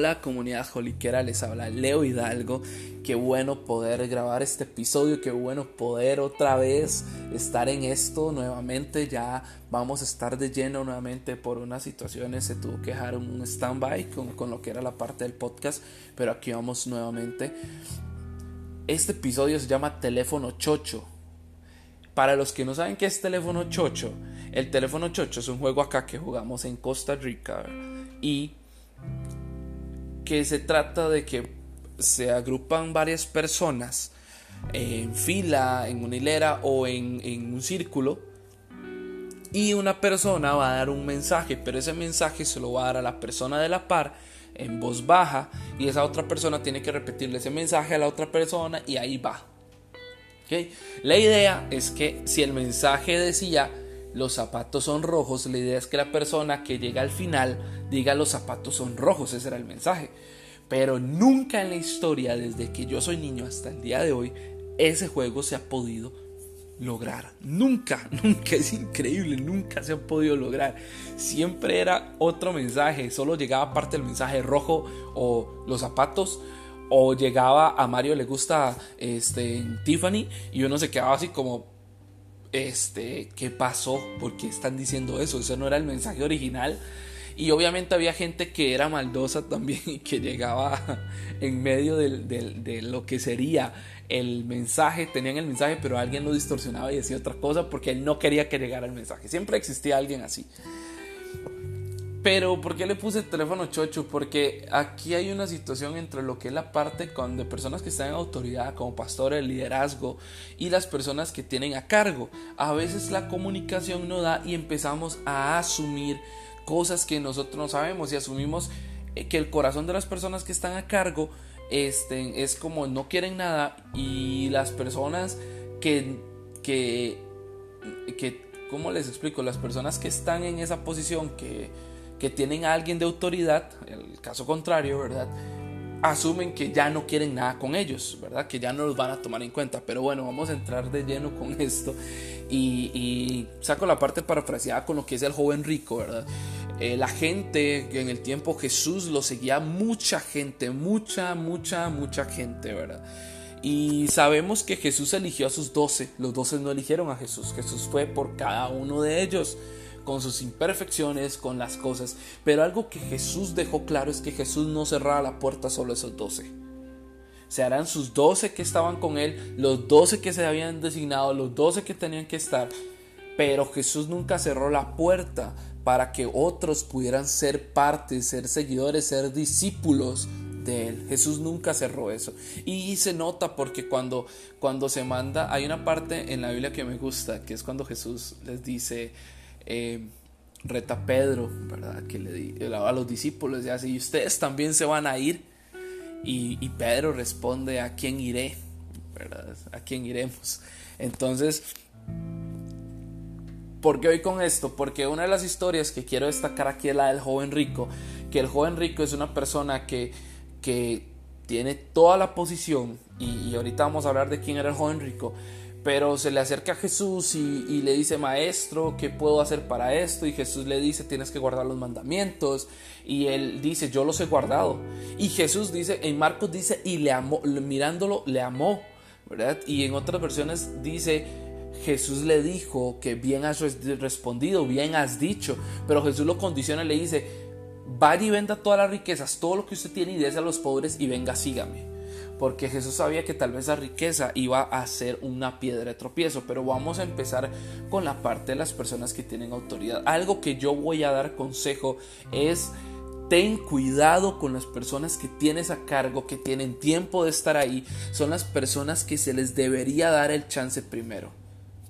Hola comunidad joliquera, les habla Leo Hidalgo. Qué bueno poder grabar este episodio, qué bueno poder otra vez estar en esto nuevamente. Ya vamos a estar de lleno nuevamente por unas situaciones. Se tuvo que dejar un stand-by con, con lo que era la parte del podcast, pero aquí vamos nuevamente. Este episodio se llama Teléfono Chocho. Para los que no saben qué es teléfono chocho, el teléfono chocho es un juego acá que jugamos en Costa Rica y que se trata de que se agrupan varias personas en fila, en una hilera o en, un círculo y una persona va a dar un mensaje, pero ese mensaje se lo va a dar a la persona de la par en voz baja y esa otra persona tiene que repetirle ese mensaje a la otra persona y ahí va. La idea es que si el mensaje decía los zapatos son rojos, la idea es que la persona que llega al final diga los zapatos son rojos, ese era el mensaje. Pero nunca en la historia, desde que yo soy niño hasta el día de hoy, ese juego se ha podido lograr. Nunca, nunca, es increíble, nunca se ha podido lograr. Siempre era otro mensaje, solo llegaba parte del mensaje rojo o los zapatos. O llegaba a Mario le gusta este, Tiffany y uno se quedaba así como, este, ¿qué pasó? ¿Por qué están diciendo eso? Eso no era el mensaje original. Y obviamente había gente que era maldosa también y que llegaba en medio de lo que sería el mensaje, tenían el mensaje, pero alguien lo distorsionaba y decía otra cosa porque él no quería que llegara el mensaje. Siempre existía alguien así. Pero, ¿por qué le puse el teléfono chocho? Porque aquí hay una situación entre lo que es la parte con, de personas que están en autoridad, como pastores, liderazgo, y las personas que tienen a cargo. A veces la comunicación no da y empezamos a asumir cosas que nosotros no sabemos y asumimos eh, que el corazón de las personas que están a cargo este, es como no quieren nada y las personas que, que, que, ¿cómo les explico? Las personas que están en esa posición, que que tienen a alguien de autoridad, el caso contrario, ¿verdad? Asumen que ya no quieren nada con ellos, ¿verdad? Que ya no los van a tomar en cuenta. Pero bueno, vamos a entrar de lleno con esto. Y, saco la parte parafraseada con lo que es el joven rico, ¿verdad? Eh, la gente, en el tiempo Jesús lo seguía mucha gente, mucha, mucha, mucha gente, ¿verdad? Y sabemos que Jesús eligió a sus doce, los doce no eligieron a Jesús, Jesús fue por cada uno de ellos con sus imperfecciones, con las cosas. Pero algo que Jesús dejó claro es que Jesús no cerraba la puerta solo a esos doce. Se harán sus doce que estaban con él, los doce que se habían designado, los doce que tenían que estar. Pero Jesús nunca cerró la puerta para que otros pudieran ser parte, ser seguidores, ser discípulos de él. Jesús nunca cerró eso. Y se nota porque cuando, cuando se manda, hay una parte en la Biblia que me gusta, que es cuando Jesús les dice, eh, reta Pedro, ¿verdad? Que le a los discípulos y así, y ustedes también se van a ir. Y, Pedro responde, ¿a quién iré? ¿Verdad? ¿A quién iremos? Entonces, ¿por qué hoy con esto? Porque una de las historias que quiero destacar aquí es la del joven rico, que el joven rico es una persona que, que tiene toda la posición, y ahorita vamos a hablar de quién era el joven rico, pero se le acerca a Jesús y, le dice, maestro, ¿qué puedo hacer para esto? Y Jesús le dice, tienes que guardar los mandamientos. Y él dice, yo los he guardado. Y Jesús dice, en Marcos dice, y le amó, mirándolo, le amó, ¿verdad? Y en otras versiones dice, Jesús le dijo que bien has respondido, bien has dicho. Pero Jesús lo condiciona y le dice, vaya y venda todas las riquezas, todo lo que usted tiene y dése a los pobres y venga, sígame porque Jesús sabía que tal vez la riqueza iba a ser una piedra de tropiezo, pero vamos a empezar con la parte de las personas que tienen autoridad. Algo que yo voy a dar consejo es ten cuidado con las personas que tienes a cargo, que tienen tiempo de estar ahí, son las personas que se les debería dar el chance primero.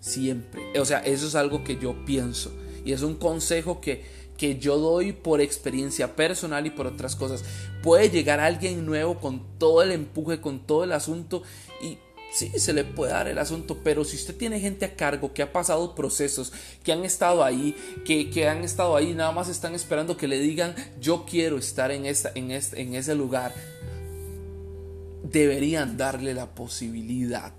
Siempre. O sea, eso es algo que yo pienso y es un consejo que que yo doy por experiencia personal y por otras cosas. Puede llegar alguien nuevo con todo el empuje, con todo el asunto y sí, se le puede dar el asunto, pero si usted tiene gente a cargo que ha pasado procesos, que han estado ahí, que, que han estado ahí, nada más están esperando que le digan yo quiero estar en, esta, en, este, en ese lugar, deberían darle la posibilidad.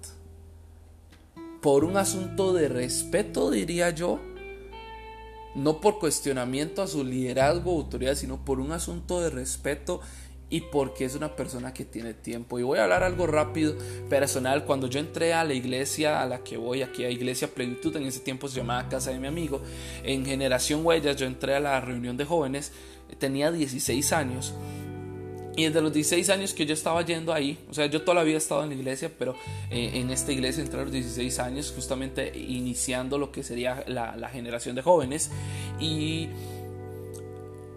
Por un asunto de respeto, diría yo, no por cuestionamiento a su liderazgo o autoridad, sino por un asunto de respeto y porque es una persona que tiene tiempo. Y voy a hablar algo rápido, personal. Cuando yo entré a la iglesia a la que voy, aquí a Iglesia Plenitud, en ese tiempo se llamaba Casa de mi amigo, en Generación Huellas, yo entré a la reunión de jóvenes, tenía 16 años. Y desde los 16 años que yo estaba yendo ahí, o sea, yo toda la vida he estado en la iglesia, pero eh, en esta iglesia entré a los 16 años, justamente iniciando lo que sería la, la generación de jóvenes. Y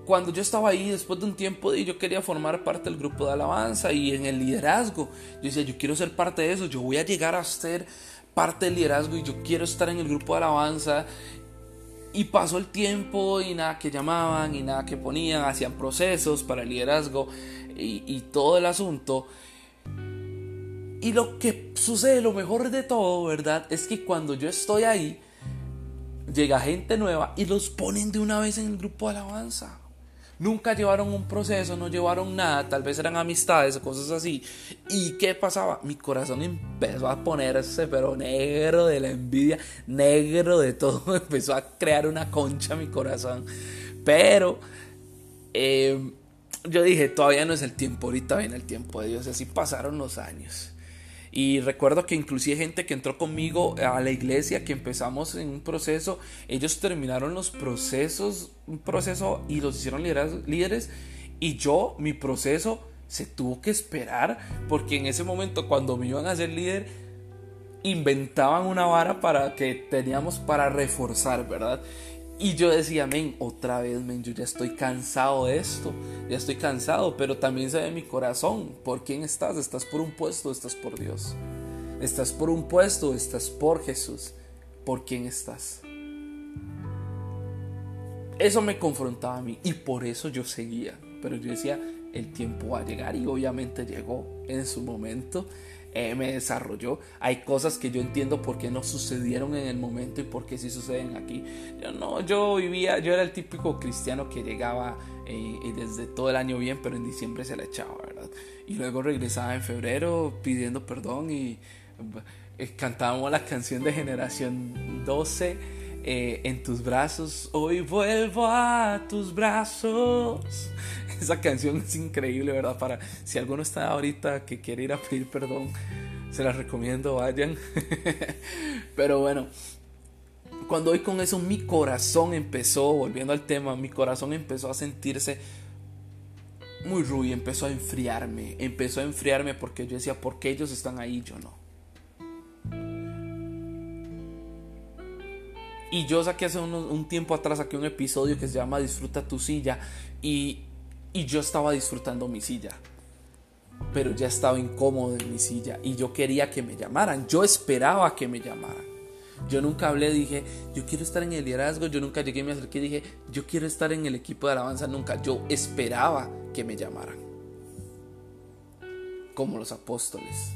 cuando yo estaba ahí, después de un tiempo, yo quería formar parte del grupo de alabanza y en el liderazgo. Yo decía, yo quiero ser parte de eso, yo voy a llegar a ser parte del liderazgo y yo quiero estar en el grupo de alabanza. Y pasó el tiempo y nada que llamaban y nada que ponían, hacían procesos para el liderazgo y, y todo el asunto. Y lo que sucede, lo mejor de todo, ¿verdad? Es que cuando yo estoy ahí, llega gente nueva y los ponen de una vez en el grupo de alabanza. Nunca llevaron un proceso, no llevaron nada, tal vez eran amistades o cosas así. ¿Y qué pasaba? Mi corazón empezó a ponerse, pero negro de la envidia, negro de todo. Empezó a crear una concha mi corazón. Pero eh, yo dije, todavía no es el tiempo, ahorita viene el tiempo de Dios. Así pasaron los años. Y recuerdo que inclusive gente que entró conmigo a la iglesia, que empezamos en un proceso, ellos terminaron los procesos, un proceso y los hicieron líderes. Y yo, mi proceso se tuvo que esperar porque en ese momento cuando me iban a ser líder, inventaban una vara para que teníamos para reforzar, ¿verdad? Y yo decía, men, otra vez, men, yo ya estoy cansado de esto, ya estoy cansado, pero también sabe mi corazón, ¿por quién estás? ¿Estás por un puesto? ¿Estás por Dios? ¿Estás por un puesto? ¿Estás por Jesús? ¿Por quién estás? Eso me confrontaba a mí y por eso yo seguía, pero yo decía, el tiempo va a llegar y obviamente llegó en su momento eh, me desarrolló. Hay cosas que yo entiendo por qué no sucedieron en el momento y por qué sí suceden aquí. Yo no, yo vivía, yo era el típico cristiano que llegaba eh, y desde todo el año bien, pero en diciembre se le echaba, ¿verdad? Y luego regresaba en febrero pidiendo perdón y eh, cantábamos la canción de Generación 12. En tus brazos, hoy vuelvo a tus brazos. Esa canción es increíble, ¿verdad? Para si alguno está ahorita que quiere ir a pedir perdón, se la recomiendo, vayan. Pero bueno, cuando hoy con eso mi corazón empezó, volviendo al tema, mi corazón empezó a sentirse muy ruido, empezó a enfriarme, empezó a enfriarme porque yo decía, ¿por qué ellos están ahí yo no? Y yo saqué hace un, tiempo atrás, saqué un episodio que se llama Disfruta tu silla y y yo estaba disfrutando mi silla. Pero ya estaba incómodo en mi silla y yo quería que me llamaran. Yo esperaba que me llamaran. Yo nunca hablé, dije, yo quiero estar en el liderazgo. Yo nunca llegué, me acerqué y dije, yo quiero estar en el equipo de alabanza. Nunca. Yo esperaba que me llamaran. Como los apóstoles.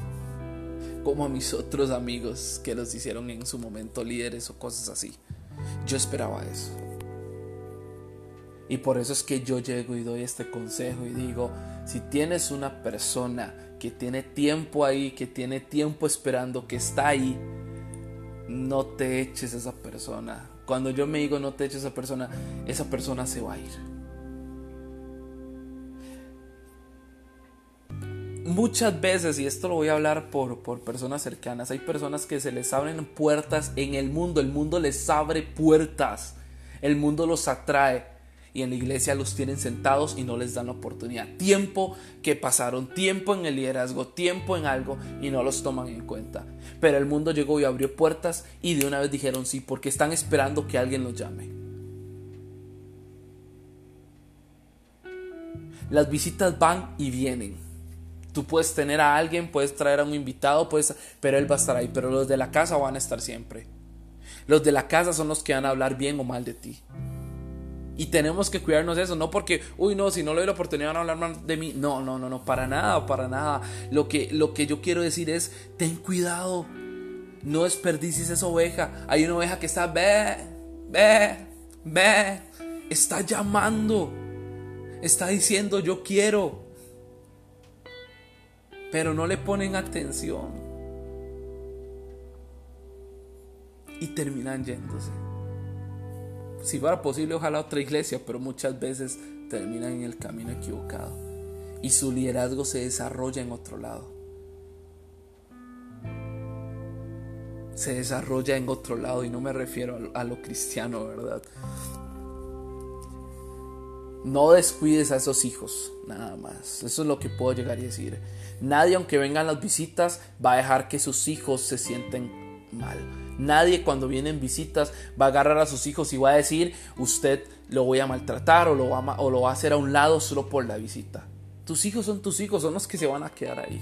Como a mis otros amigos que los hicieron en su momento líderes o cosas así. Yo esperaba eso. Y por eso es que yo llego y doy este consejo y digo, si tienes una persona que tiene tiempo ahí, que tiene tiempo esperando, que está ahí, no te eches a esa persona. Cuando yo me digo no te eches a esa persona, esa persona se va a ir. Muchas veces, y esto lo voy a hablar por, por personas cercanas, hay personas que se les abren puertas en el mundo, el mundo les abre puertas, el mundo los atrae y en la iglesia los tienen sentados y no les dan la oportunidad. Tiempo que pasaron, tiempo en el liderazgo, tiempo en algo y no los toman en cuenta. Pero el mundo llegó y abrió puertas y de una vez dijeron sí porque están esperando que alguien los llame. Las visitas van y vienen. Tú puedes tener a alguien, puedes traer a un invitado, puedes, pero él va a estar ahí. Pero los de la casa van a estar siempre. Los de la casa son los que van a hablar bien o mal de ti. Y tenemos que cuidarnos de eso, no porque, uy, no, si no le doy la oportunidad van a hablar mal de mí. No, no, no, no, para nada, para nada. Lo que, lo que yo quiero decir es, ten cuidado. No desperdicies esa oveja. Hay una oveja que está, ve, ve, ve. Está llamando. Está diciendo, yo quiero. Pero no le ponen atención. Y terminan yéndose si fuera posible, ojalá otra iglesia, pero muchas veces terminan en el camino equivocado. y su liderazgo se desarrolla en otro lado. Se desarrolla en otro lado y no me refiero a lo, cristiano, ¿verdad? No descuides a esos hijos, nada más. Eso es lo que puedo llegar a decir. Nadie, aunque vengan las visitas, va a dejar que sus hijos se sienten mal. Nadie cuando vienen visitas va a agarrar a sus hijos y va a decir, usted lo voy a maltratar o lo va a, o lo va a hacer a un lado solo por la visita. Tus hijos son tus hijos, son los que se van a quedar ahí.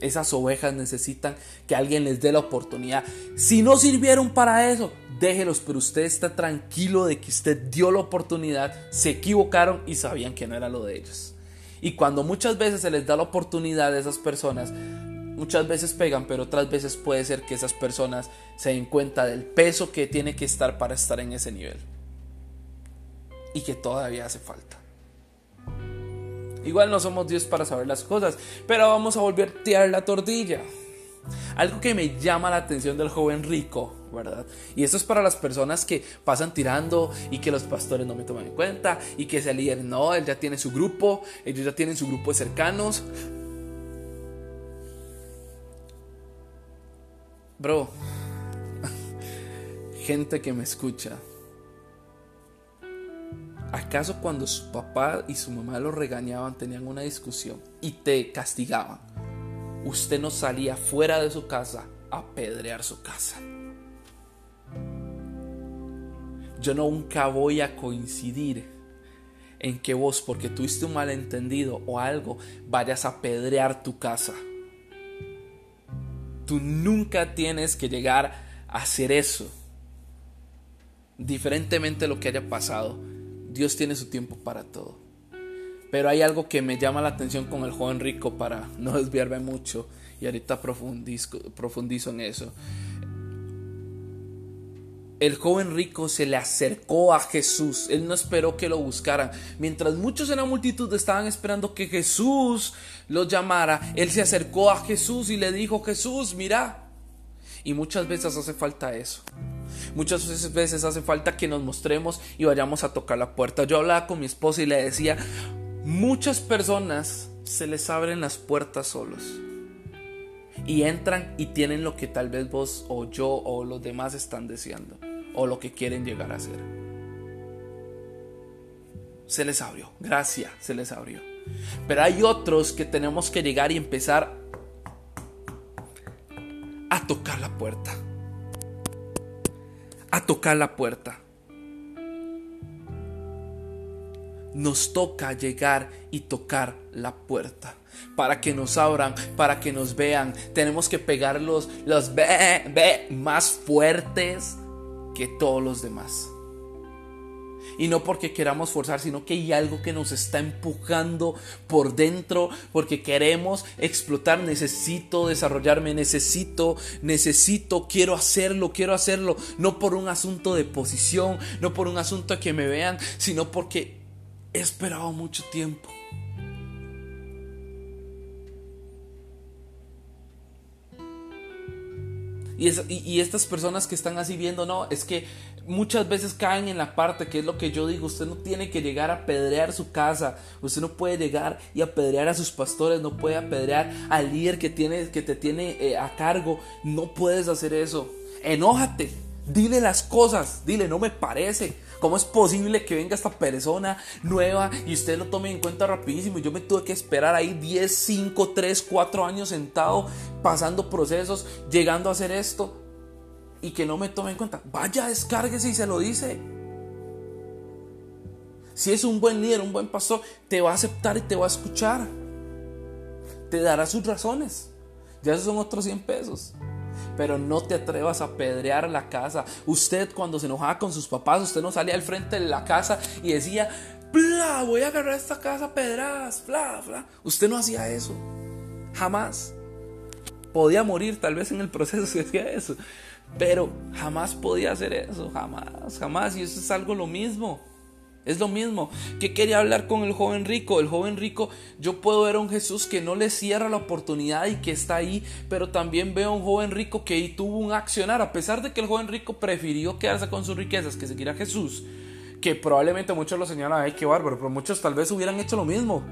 Esas ovejas necesitan que alguien les dé la oportunidad. Si no sirvieron para eso, déjelos, pero usted está tranquilo de que usted dio la oportunidad, se equivocaron y sabían que no era lo de ellos. Y cuando muchas veces se les da la oportunidad a esas personas, muchas veces pegan, pero otras veces puede ser que esas personas se den cuenta del peso que tiene que estar para estar en ese nivel. Y que todavía hace falta. Igual no somos Dios para saber las cosas, pero vamos a volver a tirar la tortilla. Algo que me llama la atención del joven rico, ¿verdad? Y esto es para las personas que pasan tirando y que los pastores no me toman en cuenta y que ese líder no, él ya tiene su grupo, ellos ya tienen su grupo de cercanos. Bro, gente que me escucha, ¿Acaso cuando su papá y su mamá lo regañaban, tenían una discusión y te castigaban, usted no salía fuera de su casa a pedrear su casa? Yo nunca voy a coincidir en que vos, porque tuviste un malentendido o algo, vayas a pedrear tu casa. Tú nunca tienes que llegar a hacer eso. Diferentemente de lo que haya pasado Dios tiene su tiempo para todo. Pero hay algo que me llama la atención con el joven rico para no desviarme mucho y ahorita profundizo, en eso. El joven rico se le acercó a Jesús. Él no esperó que lo buscaran. Mientras muchos en la multitud estaban esperando que Jesús los llamara, él se acercó a Jesús y le dijo, Jesús, mira. Y muchas veces hace falta eso. Muchas veces hace falta que nos mostremos y vayamos a tocar la puerta. Yo hablaba con mi esposa y le decía, muchas personas se les abren las puertas solos. Y entran y tienen lo que tal vez vos o yo o los demás están deseando. O lo que quieren llegar a ser. Se les abrió. Gracias, se les abrió. Pero hay otros que tenemos que llegar y empezar a tocar la puerta a tocar la puerta. Nos toca llegar y tocar la puerta para que nos abran, para que nos vean. Tenemos que pegar los, los más fuertes que todos los demás. Y no porque queramos forzar, sino que hay algo que nos está empujando por dentro, porque queremos explotar, necesito desarrollarme, necesito, necesito, quiero hacerlo, quiero hacerlo, no por un asunto de posición, no por un asunto que me vean, sino porque he esperado mucho tiempo. Y, y, estas personas que están así viendo, no, es que muchas veces caen en la parte que es lo que yo digo, usted no tiene que llegar a apedrear su casa, usted no puede llegar y apedrear a sus pastores, no puede apedrear al líder que, tiene, que te tiene eh, a cargo, no puedes hacer eso. Enójate, dile las cosas, dile, no me parece. ¿Cómo es posible que venga esta persona nueva y usted lo tome en cuenta rapidísimo? Yo me tuve que esperar ahí 10, 5, 3, 4 años sentado, pasando procesos, llegando a hacer esto y que no me tome en cuenta, vaya, descárguese y se lo dice. Si es un buen líder, un buen pastor, te va a aceptar y te va a escuchar. Te dará sus razones. Ya esos son otros 100 pesos. Pero no te atrevas a pedrear la casa. Usted cuando se enojaba con sus papás, usted no salía al frente de la casa y decía, bla, voy a agarrar esta casa bla. Usted no hacía eso. Jamás. Podía morir tal vez en el proceso si hacía eso. Pero jamás podía hacer eso, jamás, jamás. Y eso es algo lo mismo. Es lo mismo. que quería hablar con el joven rico? El joven rico, yo puedo ver a un Jesús que no le cierra la oportunidad y que está ahí, pero también veo a un joven rico que tuvo un accionar, a pesar de que el joven rico prefirió quedarse con sus riquezas que seguir a Jesús. Que probablemente muchos lo señalan, ay, qué bárbaro, pero muchos tal vez hubieran hecho lo mismo.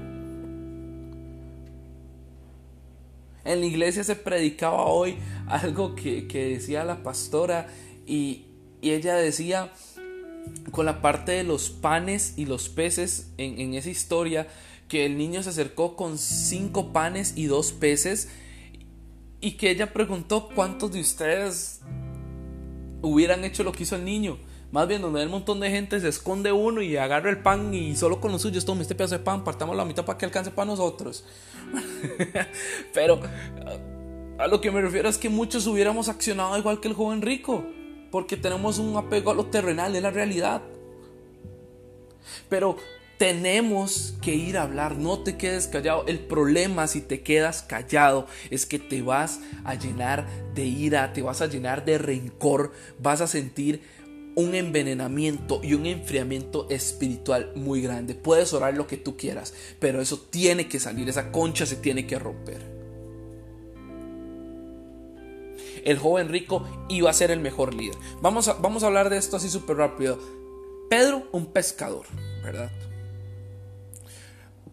En la iglesia se predicaba hoy algo que, decía la pastora y, ella decía con la parte de los panes y los peces en, esa historia que el niño se acercó con cinco panes y dos peces y que ella preguntó cuántos de ustedes hubieran hecho lo que hizo el niño. Más bien, donde hay un montón de gente, se esconde uno y agarra el pan y solo con los suyos toma este pedazo de pan, partamos la mitad para que alcance para nosotros. Pero a lo que me refiero es que muchos hubiéramos accionado igual que el joven rico, porque tenemos un apego a lo terrenal, es la realidad. Pero tenemos que ir a hablar, no te quedes callado. El problema si te quedas callado es que te vas a llenar de ira, te vas a llenar de rencor, vas a sentir un envenenamiento y un enfriamiento espiritual muy grande. Puedes orar lo que tú quieras, pero eso tiene que salir, esa concha se tiene que romper. El joven rico iba a ser el mejor líder. Vamos a, vamos a hablar de esto así súper rápido. Pedro, un pescador, ¿verdad?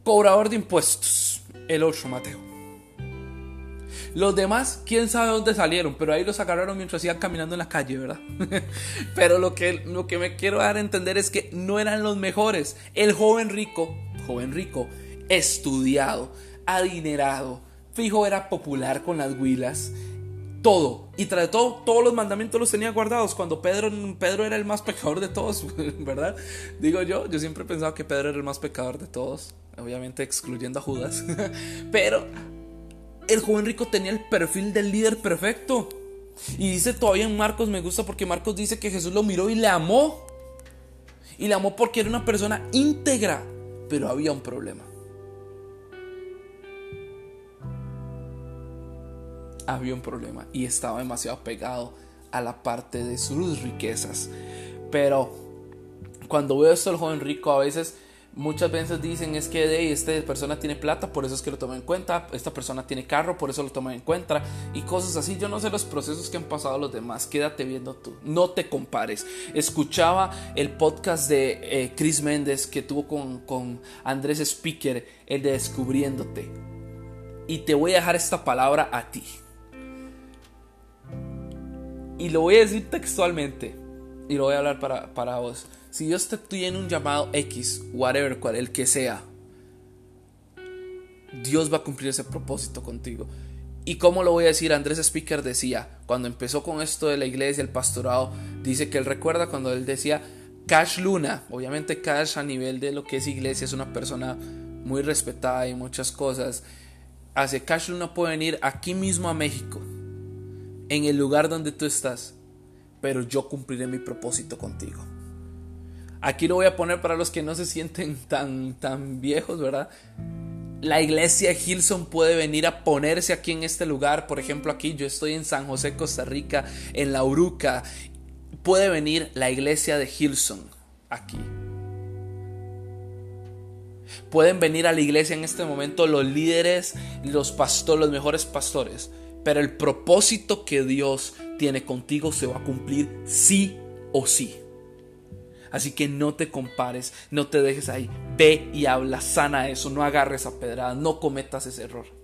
Cobrador de impuestos, el otro Mateo. Los demás, quién sabe dónde salieron, pero ahí los agarraron mientras iban caminando en la calle, ¿verdad? pero lo que, lo que me quiero dar a entender es que no eran los mejores. El joven rico, joven rico, estudiado, adinerado, fijo era popular con las huilas, todo. Y tras todo, todos los mandamientos los tenía guardados. Cuando Pedro, Pedro era el más pecador de todos, ¿verdad? Digo yo, yo siempre he pensado que Pedro era el más pecador de todos. Obviamente excluyendo a Judas. Pero el joven rico tenía el perfil del líder perfecto. Y dice todavía en Marcos, me gusta porque Marcos dice que Jesús lo miró y le amó. Y le amó porque era una persona íntegra. Pero había un problema. Había un problema y estaba demasiado pegado a la parte de sus riquezas. Pero cuando veo esto el joven rico a veces Muchas veces dicen es que de esta persona tiene plata, por eso es que lo toma en cuenta, esta persona tiene carro, por eso lo toma en cuenta y cosas así. Yo no sé los procesos que han pasado los demás, quédate viendo tú, no te compares. Escuchaba el podcast de eh, Chris Méndez que tuvo con, con Andrés Speaker, el de Descubriéndote. Y te voy a dejar esta palabra a ti. Y lo voy a decir textualmente. Y lo voy a hablar para, para vos. Si Dios te tiene un llamado X, whatever, cual, el que sea, Dios va a cumplir ese propósito contigo. ¿Y cómo lo voy a decir? Andrés Speaker decía, cuando empezó con esto de la iglesia, el pastorado, dice que él recuerda cuando él decía, Cash Luna, obviamente Cash a nivel de lo que es iglesia es una persona muy respetada y muchas cosas. Hace Cash Luna puede venir aquí mismo a México, en el lugar donde tú estás, pero yo cumpliré mi propósito contigo. Aquí lo voy a poner para los que no se sienten tan, tan viejos, ¿verdad? La iglesia Hilson puede venir a ponerse aquí en este lugar. Por ejemplo, aquí yo estoy en San José, Costa Rica, en La Uruca. Puede venir la iglesia de Hilson aquí. Pueden venir a la iglesia en este momento los líderes, los pastores, los mejores pastores. Pero el propósito que Dios tiene contigo se va a cumplir sí o sí. Así que no te compares, no te dejes ahí. Ve y habla, sana eso, no agarres a pedrada, no cometas ese error.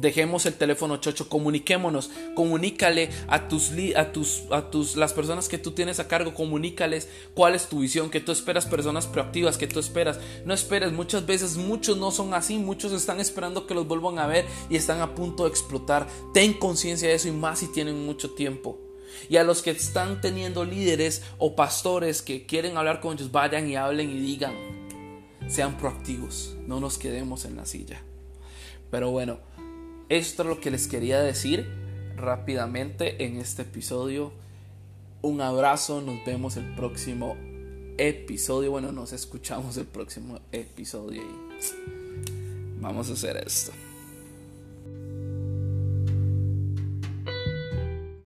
Dejemos el teléfono chocho, comuniquémonos, comunícale a tus, a tus, a tus, las personas que tú tienes a cargo, comunícales cuál es tu visión, que tú esperas personas proactivas, que tú esperas, no esperes, muchas veces muchos no son así, muchos están esperando que los vuelvan a ver y están a punto de explotar. Ten conciencia de eso y más si tienen mucho tiempo. Y a los que están teniendo líderes o pastores que quieren hablar con ellos, vayan y hablen y digan. Sean proactivos, no nos quedemos en la silla. Pero bueno, esto es lo que les quería decir rápidamente en este episodio. Un abrazo, nos vemos el próximo episodio. Bueno, nos escuchamos el próximo episodio y vamos a hacer esto.